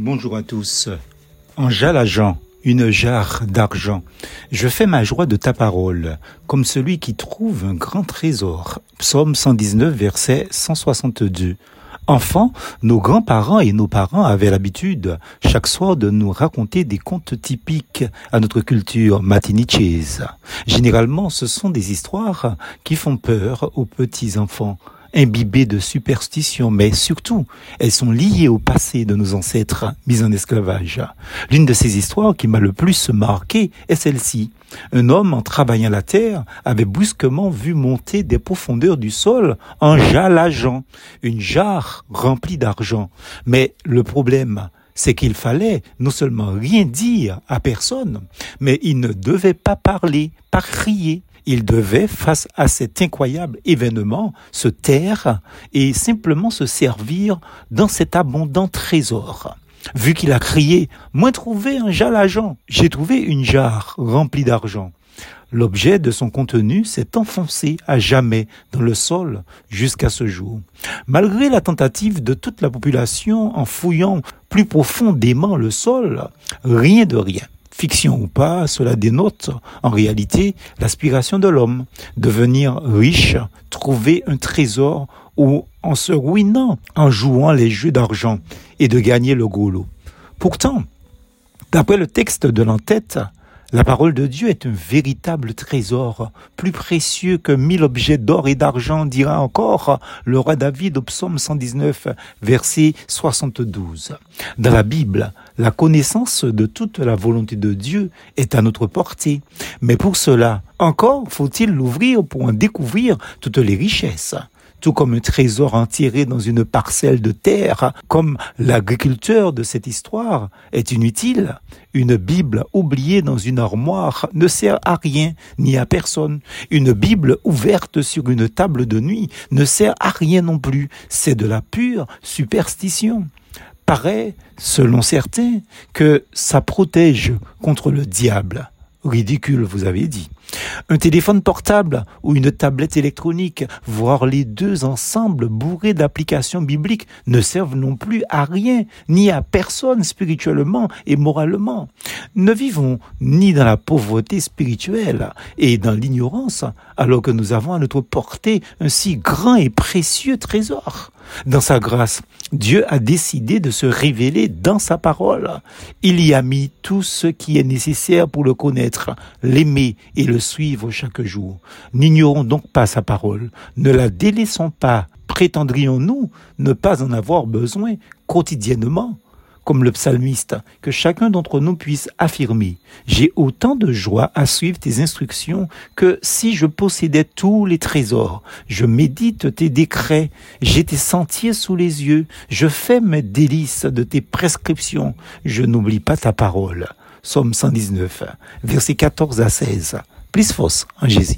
Bonjour à tous. En Jean, une jarre d'argent. Je fais ma joie de ta parole, comme celui qui trouve un grand trésor. Psaume 119, verset 162. Enfants, nos grands-parents et nos parents avaient l'habitude, chaque soir, de nous raconter des contes typiques à notre culture matinichese. Généralement, ce sont des histoires qui font peur aux petits-enfants imbibées de superstitions, mais surtout, elles sont liées au passé de nos ancêtres mis en esclavage. L'une de ces histoires qui m'a le plus marqué est celle-ci. Un homme, en travaillant la terre, avait brusquement vu monter des profondeurs du sol un jalageant, une jarre remplie d'argent. Mais le problème, c'est qu'il fallait non seulement rien dire à personne, mais il ne devait pas parler, pas crier, il devait, face à cet incroyable événement, se taire et simplement se servir dans cet abondant trésor. Vu qu'il a crié, moi trouvé un jalagent, j'ai trouvé une jarre remplie d'argent. L'objet de son contenu s'est enfoncé à jamais dans le sol jusqu'à ce jour. Malgré la tentative de toute la population en fouillant plus profondément le sol, rien de rien. Fiction ou pas, cela dénote en réalité l'aspiration de l'homme, devenir riche, trouver un trésor ou en se ruinant en jouant les jeux d'argent et de gagner le gros lot. Pourtant, d'après le texte de l'entête, la parole de Dieu est un véritable trésor, plus précieux que mille objets d'or et d'argent, dira encore le roi David au psaume 119, verset 72. Dans la Bible, la connaissance de toute la volonté de Dieu est à notre portée. Mais pour cela, encore faut-il l'ouvrir pour en découvrir toutes les richesses tout comme un trésor enterré dans une parcelle de terre, comme l'agriculteur de cette histoire est inutile. Une Bible oubliée dans une armoire ne sert à rien ni à personne. Une Bible ouverte sur une table de nuit ne sert à rien non plus. C'est de la pure superstition paraît, selon certains, que ça protège contre le diable. Ridicule, vous avez dit. Un téléphone portable ou une tablette électronique, voire les deux ensemble bourrés d'applications bibliques, ne servent non plus à rien, ni à personne spirituellement et moralement. Ne vivons ni dans la pauvreté spirituelle et dans l'ignorance, alors que nous avons à notre portée un si grand et précieux trésor. Dans sa grâce, Dieu a décidé de se révéler dans sa parole. Il y a mis tout ce qui est nécessaire pour le connaître, l'aimer et le suivre chaque jour. N'ignorons donc pas sa parole, ne la délaissons pas. Prétendrions-nous ne pas en avoir besoin quotidiennement comme le psalmiste, que chacun d'entre nous puisse affirmer J'ai autant de joie à suivre tes instructions que si je possédais tous les trésors. Je médite tes décrets, j'ai tes sentiers sous les yeux, je fais mes délices de tes prescriptions, je n'oublie pas ta parole. Somme 119, versets 14 à 16. Plus fausse en Jésus.